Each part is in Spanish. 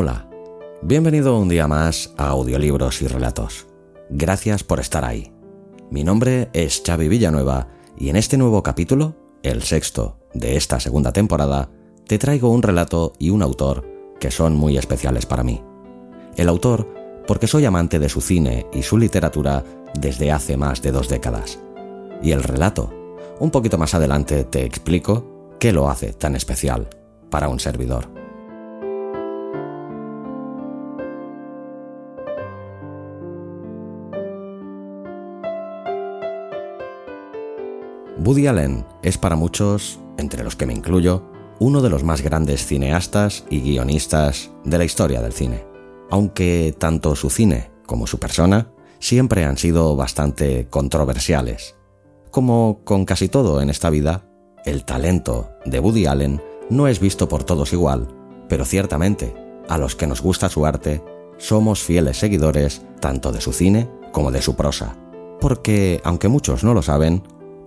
Hola, bienvenido un día más a Audiolibros y Relatos. Gracias por estar ahí. Mi nombre es Xavi Villanueva y en este nuevo capítulo, el sexto de esta segunda temporada, te traigo un relato y un autor que son muy especiales para mí. El autor, porque soy amante de su cine y su literatura desde hace más de dos décadas. Y el relato, un poquito más adelante te explico qué lo hace tan especial para un servidor. Woody Allen es para muchos, entre los que me incluyo, uno de los más grandes cineastas y guionistas de la historia del cine. Aunque tanto su cine como su persona siempre han sido bastante controversiales. Como con casi todo en esta vida, el talento de Woody Allen no es visto por todos igual, pero ciertamente, a los que nos gusta su arte, somos fieles seguidores tanto de su cine como de su prosa. Porque, aunque muchos no lo saben,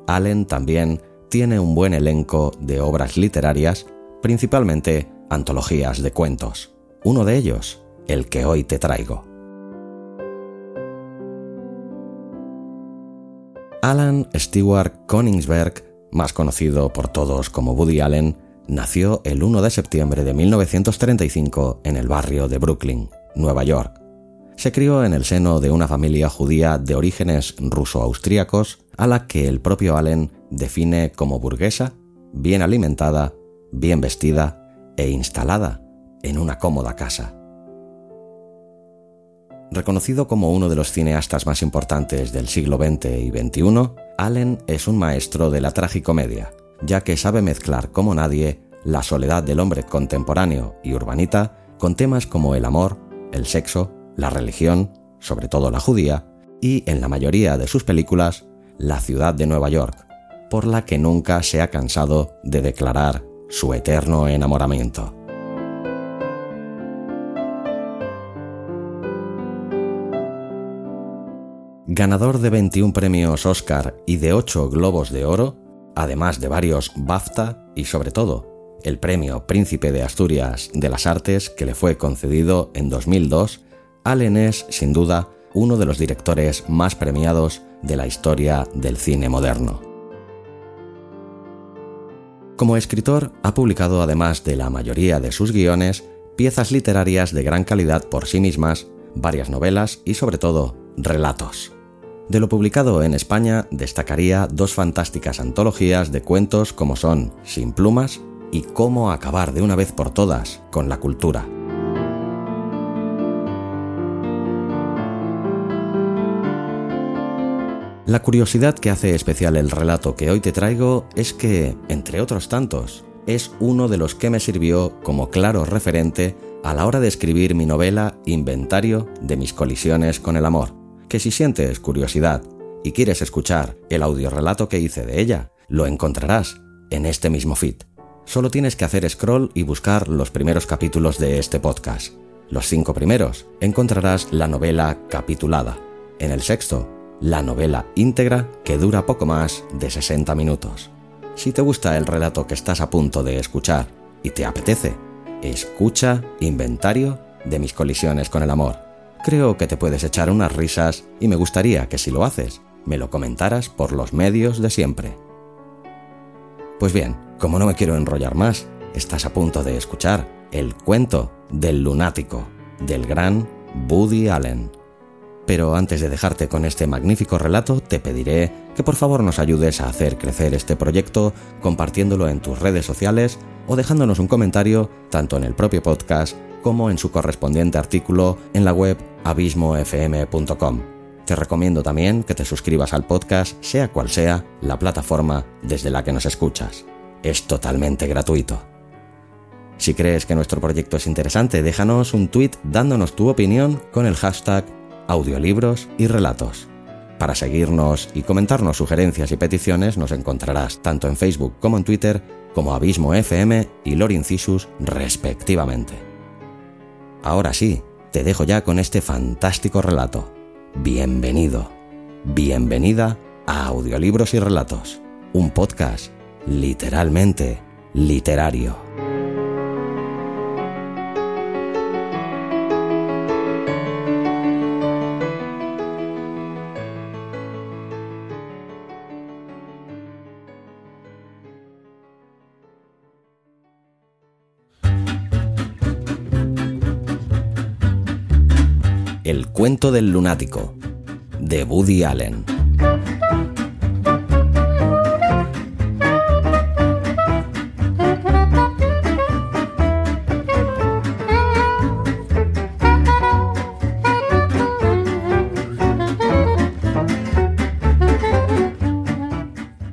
Allen también tiene un buen elenco de obras literarias, principalmente antologías de cuentos. Uno de ellos, el que hoy te traigo. Alan Stewart Koningsberg, más conocido por todos como Woody Allen, nació el 1 de septiembre de 1935 en el barrio de Brooklyn, Nueva York. Se crió en el seno de una familia judía de orígenes ruso-austríacos, a la que el propio Allen define como burguesa, bien alimentada, bien vestida e instalada en una cómoda casa. Reconocido como uno de los cineastas más importantes del siglo XX y XXI, Allen es un maestro de la tragicomedia, ya que sabe mezclar como nadie la soledad del hombre contemporáneo y urbanita con temas como el amor, el sexo, la religión, sobre todo la judía, y en la mayoría de sus películas, la ciudad de Nueva York, por la que nunca se ha cansado de declarar su eterno enamoramiento. Ganador de 21 premios Oscar y de 8 Globos de Oro, además de varios BAFTA y sobre todo el premio Príncipe de Asturias de las Artes que le fue concedido en 2002, Allen es, sin duda, uno de los directores más premiados de la historia del cine moderno. Como escritor, ha publicado, además de la mayoría de sus guiones, piezas literarias de gran calidad por sí mismas, varias novelas y, sobre todo, relatos. De lo publicado en España destacaría dos fantásticas antologías de cuentos como son Sin plumas y Cómo acabar de una vez por todas con la cultura. La curiosidad que hace especial el relato que hoy te traigo es que, entre otros tantos, es uno de los que me sirvió como claro referente a la hora de escribir mi novela Inventario de mis colisiones con el amor, que si sientes curiosidad y quieres escuchar el audiorelato que hice de ella, lo encontrarás en este mismo feed. Solo tienes que hacer scroll y buscar los primeros capítulos de este podcast. Los cinco primeros encontrarás la novela capitulada. En el sexto la novela íntegra que dura poco más de 60 minutos. Si te gusta el relato que estás a punto de escuchar y te apetece, escucha Inventario de mis colisiones con el amor. Creo que te puedes echar unas risas y me gustaría que si lo haces, me lo comentaras por los medios de siempre. Pues bien, como no me quiero enrollar más, estás a punto de escuchar el cuento del lunático del gran Woody Allen. Pero antes de dejarte con este magnífico relato, te pediré que por favor nos ayudes a hacer crecer este proyecto compartiéndolo en tus redes sociales o dejándonos un comentario tanto en el propio podcast como en su correspondiente artículo en la web abismofm.com. Te recomiendo también que te suscribas al podcast, sea cual sea la plataforma desde la que nos escuchas. Es totalmente gratuito. Si crees que nuestro proyecto es interesante, déjanos un tweet dándonos tu opinión con el hashtag audiolibros y relatos. Para seguirnos y comentarnos sugerencias y peticiones nos encontrarás tanto en Facebook como en Twitter como Abismo FM y Lorincisus respectivamente. Ahora sí, te dejo ya con este fantástico relato. Bienvenido, bienvenida a Audiolibros y Relatos, un podcast literalmente literario. Cuento del lunático, de Woody Allen.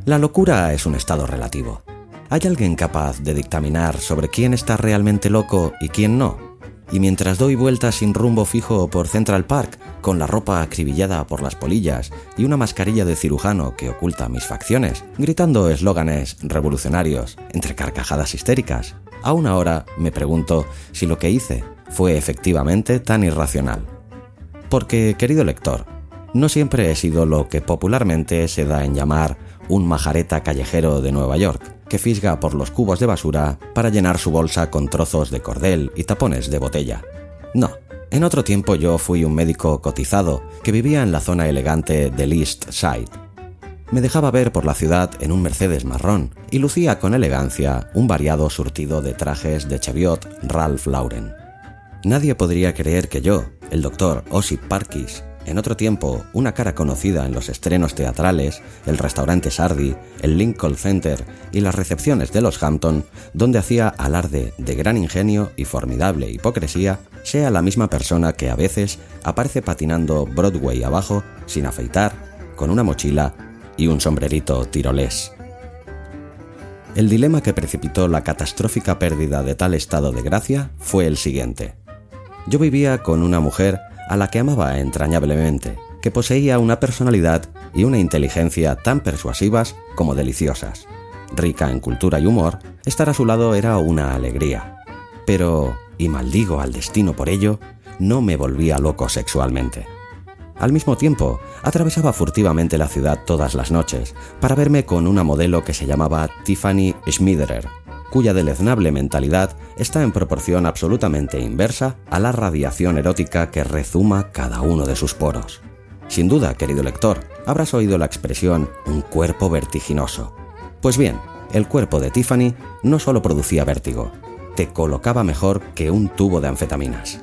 La locura es un estado relativo. ¿Hay alguien capaz de dictaminar sobre quién está realmente loco y quién no? Y mientras doy vueltas sin rumbo fijo por Central Park, con la ropa acribillada por las polillas y una mascarilla de cirujano que oculta mis facciones, gritando eslóganes revolucionarios entre carcajadas histéricas, aún ahora me pregunto si lo que hice fue efectivamente tan irracional. Porque, querido lector, no siempre he sido lo que popularmente se da en llamar un majareta callejero de Nueva York, que fisga por los cubos de basura para llenar su bolsa con trozos de cordel y tapones de botella. No, en otro tiempo yo fui un médico cotizado que vivía en la zona elegante del East Side. Me dejaba ver por la ciudad en un Mercedes marrón y lucía con elegancia un variado surtido de trajes de Cheviot Ralph Lauren. Nadie podría creer que yo, el doctor Osip Parkis, en otro tiempo una cara conocida en los estrenos teatrales, el restaurante Sardi, el Lincoln Center y las recepciones de los Hampton, donde hacía alarde de gran ingenio y formidable hipocresía, sea la misma persona que a veces aparece patinando Broadway abajo, sin afeitar, con una mochila y un sombrerito tirolés. El dilema que precipitó la catastrófica pérdida de tal estado de gracia fue el siguiente. Yo vivía con una mujer a la que amaba entrañablemente, que poseía una personalidad y una inteligencia tan persuasivas como deliciosas. Rica en cultura y humor, estar a su lado era una alegría. Pero, y maldigo al destino por ello, no me volvía loco sexualmente. Al mismo tiempo, atravesaba furtivamente la ciudad todas las noches para verme con una modelo que se llamaba Tiffany Schmiederer, cuya deleznable mentalidad está en proporción absolutamente inversa a la radiación erótica que rezuma cada uno de sus poros. Sin duda, querido lector, habrás oído la expresión un cuerpo vertiginoso. Pues bien, el cuerpo de Tiffany no solo producía vértigo, te colocaba mejor que un tubo de anfetaminas.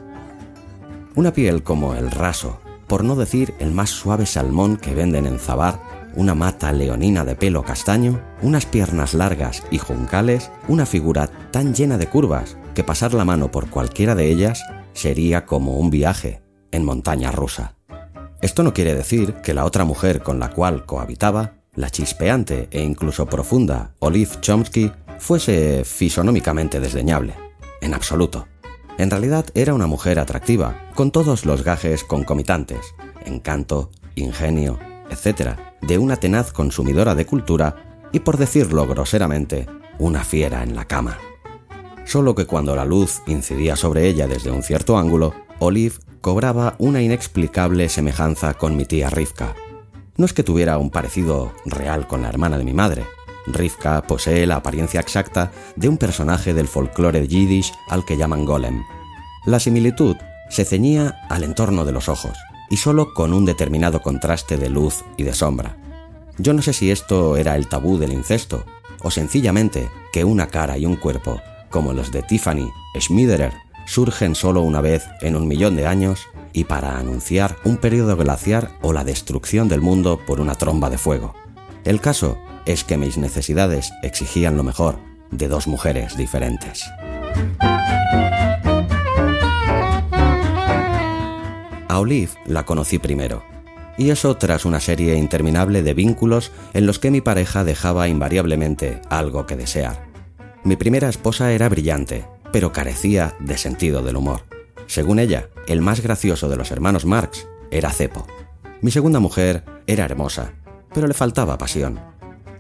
Una piel como el raso, por no decir el más suave salmón que venden en Zabar, una mata leonina de pelo castaño, unas piernas largas y juncales, una figura tan llena de curvas que pasar la mano por cualquiera de ellas sería como un viaje en montaña rusa. Esto no quiere decir que la otra mujer con la cual cohabitaba, la chispeante e incluso profunda Olive Chomsky, fuese fisonómicamente desdeñable. En absoluto. En realidad era una mujer atractiva, con todos los gajes concomitantes, encanto, ingenio, etc., de una tenaz consumidora de cultura y, por decirlo groseramente, una fiera en la cama. Solo que cuando la luz incidía sobre ella desde un cierto ángulo, Olive cobraba una inexplicable semejanza con mi tía Rivka. No es que tuviera un parecido real con la hermana de mi madre. Rivka posee la apariencia exacta de un personaje del folclore yiddish al que llaman golem. La similitud se ceñía al entorno de los ojos, y solo con un determinado contraste de luz y de sombra. Yo no sé si esto era el tabú del incesto, o sencillamente que una cara y un cuerpo, como los de Tiffany Schmiederer surgen solo una vez en un millón de años y para anunciar un periodo glaciar o la destrucción del mundo por una tromba de fuego. El caso es que mis necesidades exigían lo mejor de dos mujeres diferentes. A Olive la conocí primero, y eso tras una serie interminable de vínculos en los que mi pareja dejaba invariablemente algo que desear. Mi primera esposa era brillante, pero carecía de sentido del humor. Según ella, el más gracioso de los hermanos Marx era Cepo. Mi segunda mujer era hermosa, pero le faltaba pasión.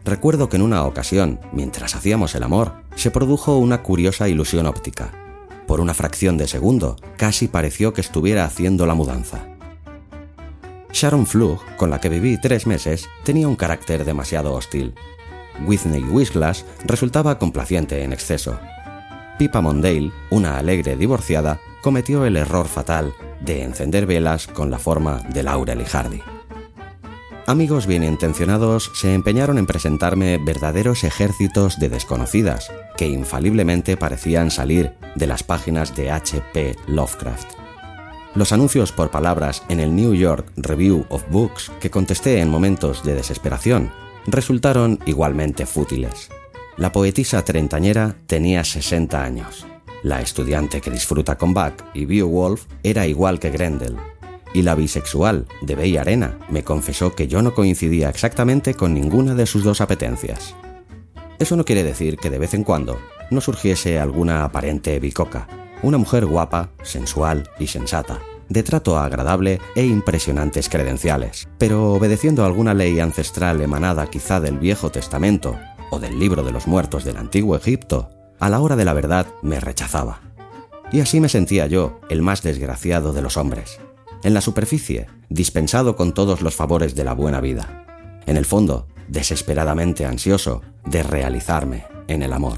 Recuerdo que en una ocasión, mientras hacíamos el amor, se produjo una curiosa ilusión óptica. Por una fracción de segundo, casi pareció que estuviera haciendo la mudanza. Sharon Flug, con la que viví tres meses, tenía un carácter demasiado hostil. Whitney Wisglass resultaba complaciente en exceso. Pippa Mondale, una alegre divorciada, cometió el error fatal de encender velas con la forma de Laurel y Hardy. Amigos bien intencionados se empeñaron en presentarme verdaderos ejércitos de desconocidas, que infaliblemente parecían salir de las páginas de H.P. Lovecraft. Los anuncios por palabras en el New York Review of Books que contesté en momentos de desesperación resultaron igualmente fútiles. La poetisa treintañera tenía 60 años. La estudiante que disfruta con Bach y Beowulf era igual que Grendel, y la bisexual de Bey Arena me confesó que yo no coincidía exactamente con ninguna de sus dos apetencias. Eso no quiere decir que de vez en cuando no surgiese alguna aparente bicoca, una mujer guapa, sensual y sensata, de trato agradable e impresionantes credenciales, pero obedeciendo alguna ley ancestral emanada quizá del Viejo Testamento o del libro de los muertos del antiguo Egipto, a la hora de la verdad me rechazaba. Y así me sentía yo, el más desgraciado de los hombres, en la superficie, dispensado con todos los favores de la buena vida. En el fondo, desesperadamente ansioso de realizarme en el amor.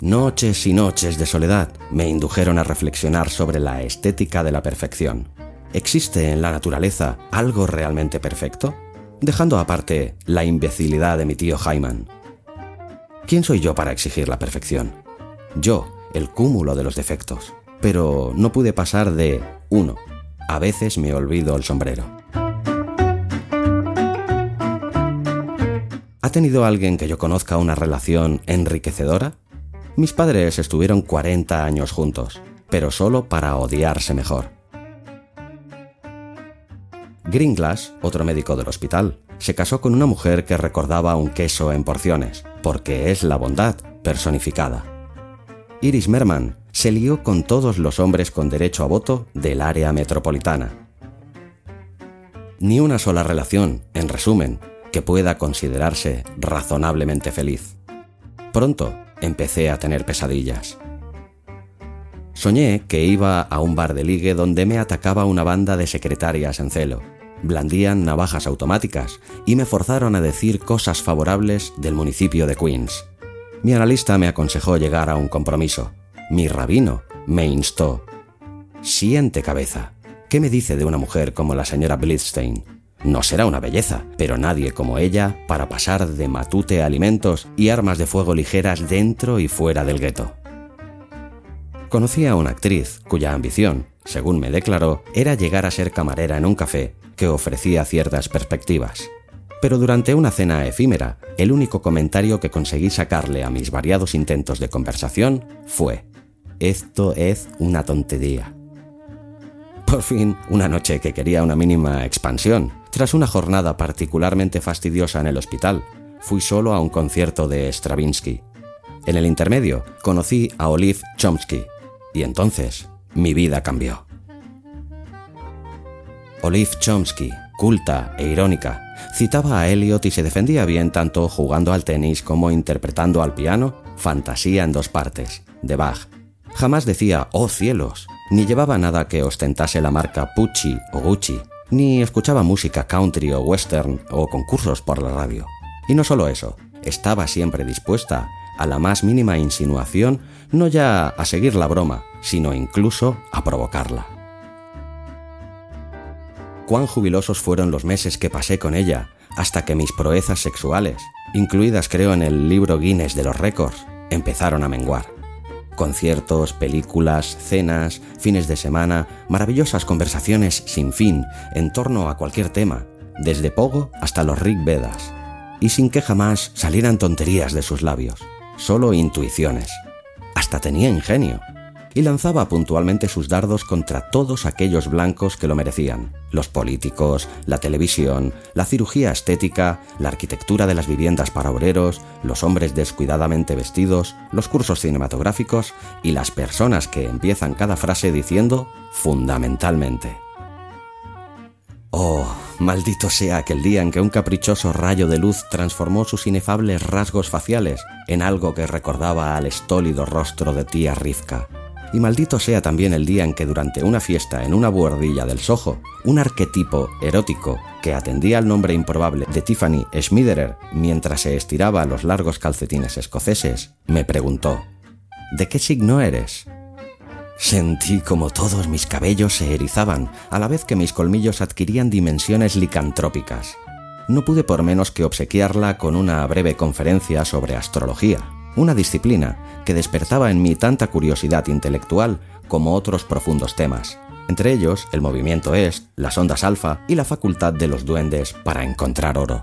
Noches y noches de soledad me indujeron a reflexionar sobre la estética de la perfección. ¿Existe en la naturaleza algo realmente perfecto? Dejando aparte la imbecilidad de mi tío Jaiman, ¿Quién soy yo para exigir la perfección? Yo, el cúmulo de los defectos. Pero no pude pasar de uno. A veces me olvido el sombrero. ¿Ha tenido alguien que yo conozca una relación enriquecedora? Mis padres estuvieron 40 años juntos, pero solo para odiarse mejor. Gringlass, otro médico del hospital, se casó con una mujer que recordaba un queso en porciones, porque es la bondad personificada. Iris Merman se lió con todos los hombres con derecho a voto del área metropolitana. Ni una sola relación, en resumen, que pueda considerarse razonablemente feliz. Pronto empecé a tener pesadillas. Soñé que iba a un bar de ligue donde me atacaba una banda de secretarias en celo blandían navajas automáticas y me forzaron a decir cosas favorables del municipio de Queens. Mi analista me aconsejó llegar a un compromiso. Mi rabino me instó. Siente cabeza. ¿Qué me dice de una mujer como la señora Blitzstein? No será una belleza, pero nadie como ella para pasar de matute alimentos y armas de fuego ligeras dentro y fuera del gueto. Conocí a una actriz cuya ambición, según me declaró, era llegar a ser camarera en un café que ofrecía ciertas perspectivas. Pero durante una cena efímera, el único comentario que conseguí sacarle a mis variados intentos de conversación fue, esto es una tontería. Por fin, una noche que quería una mínima expansión, tras una jornada particularmente fastidiosa en el hospital, fui solo a un concierto de Stravinsky. En el intermedio, conocí a Olive Chomsky, y entonces mi vida cambió. Olive Chomsky, culta e irónica, citaba a Eliot y se defendía bien tanto jugando al tenis como interpretando al piano Fantasía en dos partes, de Bach. Jamás decía, oh cielos, ni llevaba nada que ostentase la marca Pucci o Gucci, ni escuchaba música country o western o concursos por la radio. Y no solo eso, estaba siempre dispuesta a la más mínima insinuación, no ya a seguir la broma, sino incluso a provocarla cuán jubilosos fueron los meses que pasé con ella, hasta que mis proezas sexuales, incluidas creo en el libro Guinness de los récords, empezaron a menguar. Conciertos, películas, cenas, fines de semana, maravillosas conversaciones sin fin en torno a cualquier tema, desde Pogo hasta los Rig Vedas, y sin que jamás salieran tonterías de sus labios, solo intuiciones. Hasta tenía ingenio y lanzaba puntualmente sus dardos contra todos aquellos blancos que lo merecían, los políticos, la televisión, la cirugía estética, la arquitectura de las viviendas para obreros, los hombres descuidadamente vestidos, los cursos cinematográficos y las personas que empiezan cada frase diciendo fundamentalmente. Oh, maldito sea aquel día en que un caprichoso rayo de luz transformó sus inefables rasgos faciales en algo que recordaba al estólido rostro de tía Rivka y maldito sea también el día en que durante una fiesta en una buhardilla del Soho, un arquetipo erótico que atendía al nombre improbable de Tiffany Schmiderer mientras se estiraba los largos calcetines escoceses, me preguntó, ¿De qué signo eres? Sentí como todos mis cabellos se erizaban, a la vez que mis colmillos adquirían dimensiones licantrópicas. No pude por menos que obsequiarla con una breve conferencia sobre astrología una disciplina que despertaba en mí tanta curiosidad intelectual como otros profundos temas, entre ellos el movimiento est, las ondas alfa y la facultad de los duendes para encontrar oro.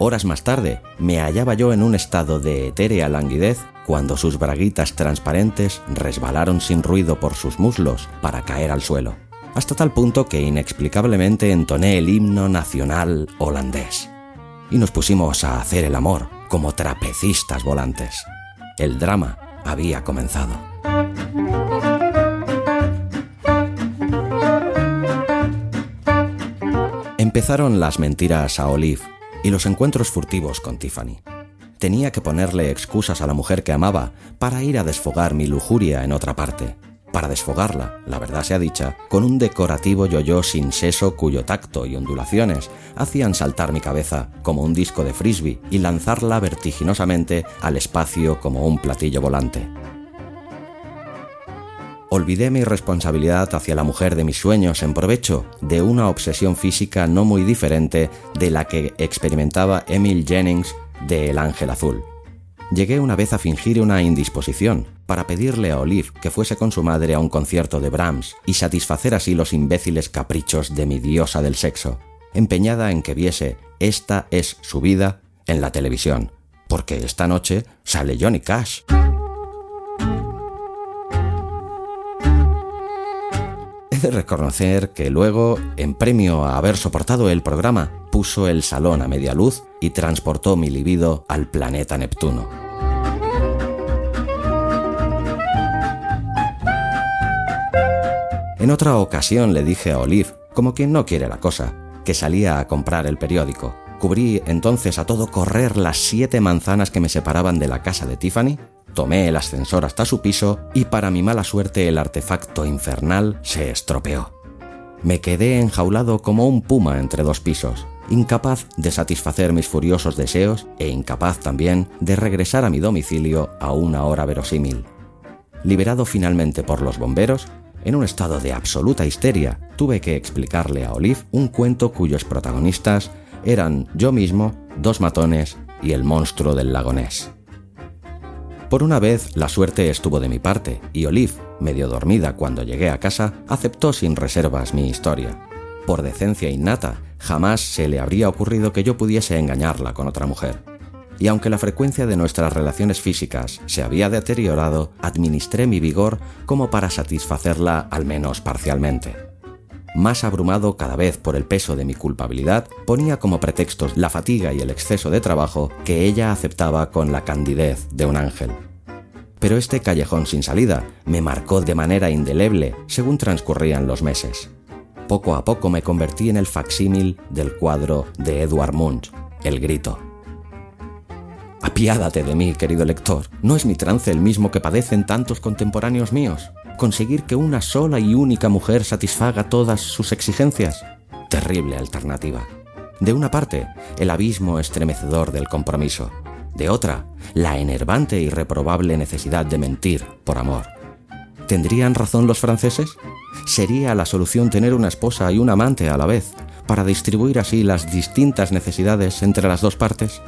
Horas más tarde me hallaba yo en un estado de etérea languidez cuando sus braguitas transparentes resbalaron sin ruido por sus muslos para caer al suelo, hasta tal punto que inexplicablemente entoné el himno nacional holandés. Y nos pusimos a hacer el amor, como trapecistas volantes. El drama había comenzado. Empezaron las mentiras a Olive y los encuentros furtivos con Tiffany. Tenía que ponerle excusas a la mujer que amaba para ir a desfogar mi lujuria en otra parte para desfogarla, la verdad sea dicha, con un decorativo yo-yo sin seso cuyo tacto y ondulaciones hacían saltar mi cabeza como un disco de frisbee y lanzarla vertiginosamente al espacio como un platillo volante. Olvidé mi responsabilidad hacia la mujer de mis sueños en provecho de una obsesión física no muy diferente de la que experimentaba Emil Jennings de El Ángel Azul. Llegué una vez a fingir una indisposición para pedirle a Olive que fuese con su madre a un concierto de Brahms y satisfacer así los imbéciles caprichos de mi diosa del sexo, empeñada en que viese Esta es su vida en la televisión, porque esta noche sale Johnny Cash. He de reconocer que luego, en premio a haber soportado el programa, puso el salón a media luz y transportó mi libido al planeta Neptuno. En otra ocasión le dije a Olive, como quien no quiere la cosa, que salía a comprar el periódico. Cubrí entonces a todo correr las siete manzanas que me separaban de la casa de Tiffany, tomé el ascensor hasta su piso y para mi mala suerte el artefacto infernal se estropeó. Me quedé enjaulado como un puma entre dos pisos, incapaz de satisfacer mis furiosos deseos e incapaz también de regresar a mi domicilio a una hora verosímil. Liberado finalmente por los bomberos, en un estado de absoluta histeria, tuve que explicarle a Olive un cuento cuyos protagonistas eran yo mismo, dos matones y el monstruo del lagonés. Por una vez la suerte estuvo de mi parte y Olive, medio dormida cuando llegué a casa, aceptó sin reservas mi historia. Por decencia innata, jamás se le habría ocurrido que yo pudiese engañarla con otra mujer y aunque la frecuencia de nuestras relaciones físicas se había deteriorado, administré mi vigor como para satisfacerla al menos parcialmente. Más abrumado cada vez por el peso de mi culpabilidad, ponía como pretextos la fatiga y el exceso de trabajo que ella aceptaba con la candidez de un ángel. Pero este callejón sin salida me marcó de manera indeleble según transcurrían los meses. Poco a poco me convertí en el facsímil del cuadro de Edward Munch, El Grito. Apiádate de mí, querido lector. ¿No es mi trance el mismo que padecen tantos contemporáneos míos? ¿Conseguir que una sola y única mujer satisfaga todas sus exigencias? Terrible alternativa. De una parte, el abismo estremecedor del compromiso. De otra, la enervante y reprobable necesidad de mentir por amor. ¿Tendrían razón los franceses? ¿Sería la solución tener una esposa y un amante a la vez, para distribuir así las distintas necesidades entre las dos partes?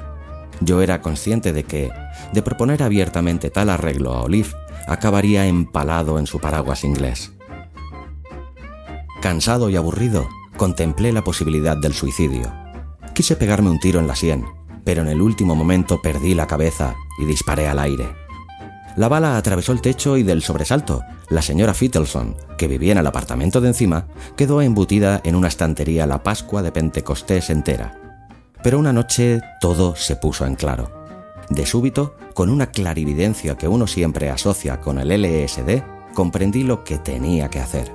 yo era consciente de que, de proponer abiertamente tal arreglo a Olive, acabaría empalado en su paraguas inglés. Cansado y aburrido, contemplé la posibilidad del suicidio. Quise pegarme un tiro en la sien, pero en el último momento perdí la cabeza y disparé al aire. La bala atravesó el techo y del sobresalto, la señora Fittleson, que vivía en el apartamento de encima, quedó embutida en una estantería la Pascua de Pentecostés entera. Pero una noche todo se puso en claro. De súbito, con una clarividencia que uno siempre asocia con el LSD, comprendí lo que tenía que hacer.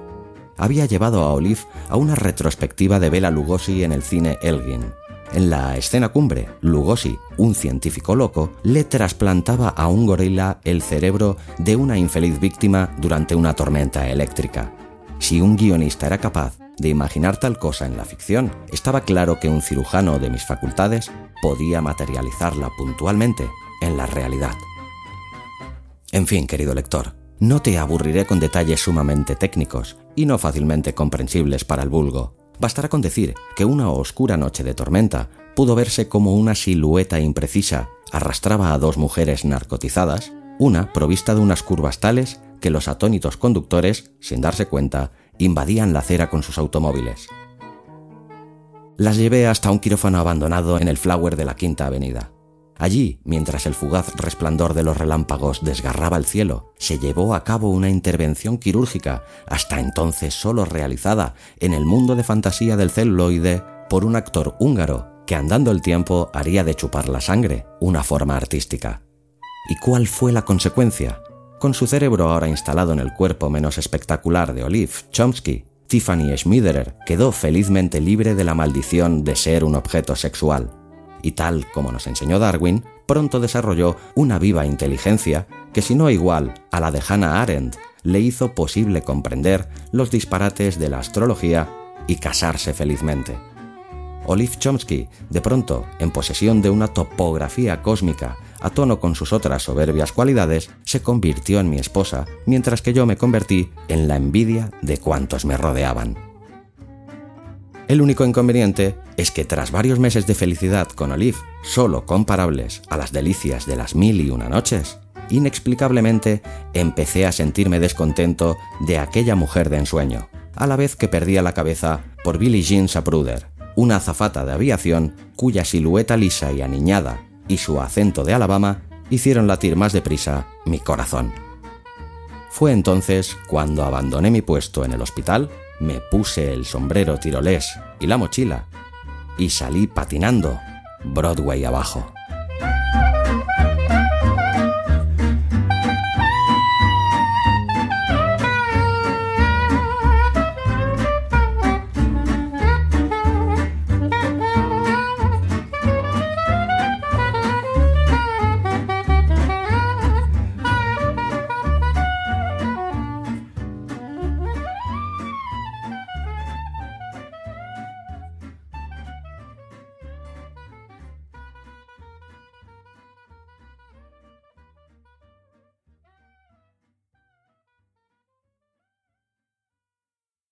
Había llevado a Olive a una retrospectiva de Bela Lugosi en el cine Elgin. En la escena cumbre, Lugosi, un científico loco, le trasplantaba a un gorila el cerebro de una infeliz víctima durante una tormenta eléctrica. Si un guionista era capaz de imaginar tal cosa en la ficción, estaba claro que un cirujano de mis facultades podía materializarla puntualmente en la realidad. En fin, querido lector, no te aburriré con detalles sumamente técnicos y no fácilmente comprensibles para el vulgo. Bastará con decir que una oscura noche de tormenta pudo verse como una silueta imprecisa arrastraba a dos mujeres narcotizadas, una provista de unas curvas tales que los atónitos conductores, sin darse cuenta, invadían la acera con sus automóviles. Las llevé hasta un quirófano abandonado en el Flower de la Quinta Avenida. Allí, mientras el fugaz resplandor de los relámpagos desgarraba el cielo, se llevó a cabo una intervención quirúrgica, hasta entonces solo realizada en el mundo de fantasía del celuloide por un actor húngaro que andando el tiempo haría de chupar la sangre una forma artística. ¿Y cuál fue la consecuencia? Con su cerebro ahora instalado en el cuerpo menos espectacular de Olive Chomsky, Tiffany Schmiederer quedó felizmente libre de la maldición de ser un objeto sexual y tal como nos enseñó Darwin, pronto desarrolló una viva inteligencia que si no igual a la de Hannah Arendt, le hizo posible comprender los disparates de la astrología y casarse felizmente. Olive Chomsky, de pronto, en posesión de una topografía cósmica a tono con sus otras soberbias cualidades, se convirtió en mi esposa, mientras que yo me convertí en la envidia de cuantos me rodeaban. El único inconveniente es que tras varios meses de felicidad con Olive, solo comparables a las delicias de las mil y una noches, inexplicablemente empecé a sentirme descontento de aquella mujer de ensueño, a la vez que perdía la cabeza por Billie Jean Sapruder, una azafata de aviación cuya silueta lisa y aniñada y su acento de Alabama hicieron latir más deprisa mi corazón. Fue entonces cuando abandoné mi puesto en el hospital me puse el sombrero tirolés y la mochila y salí patinando Broadway abajo.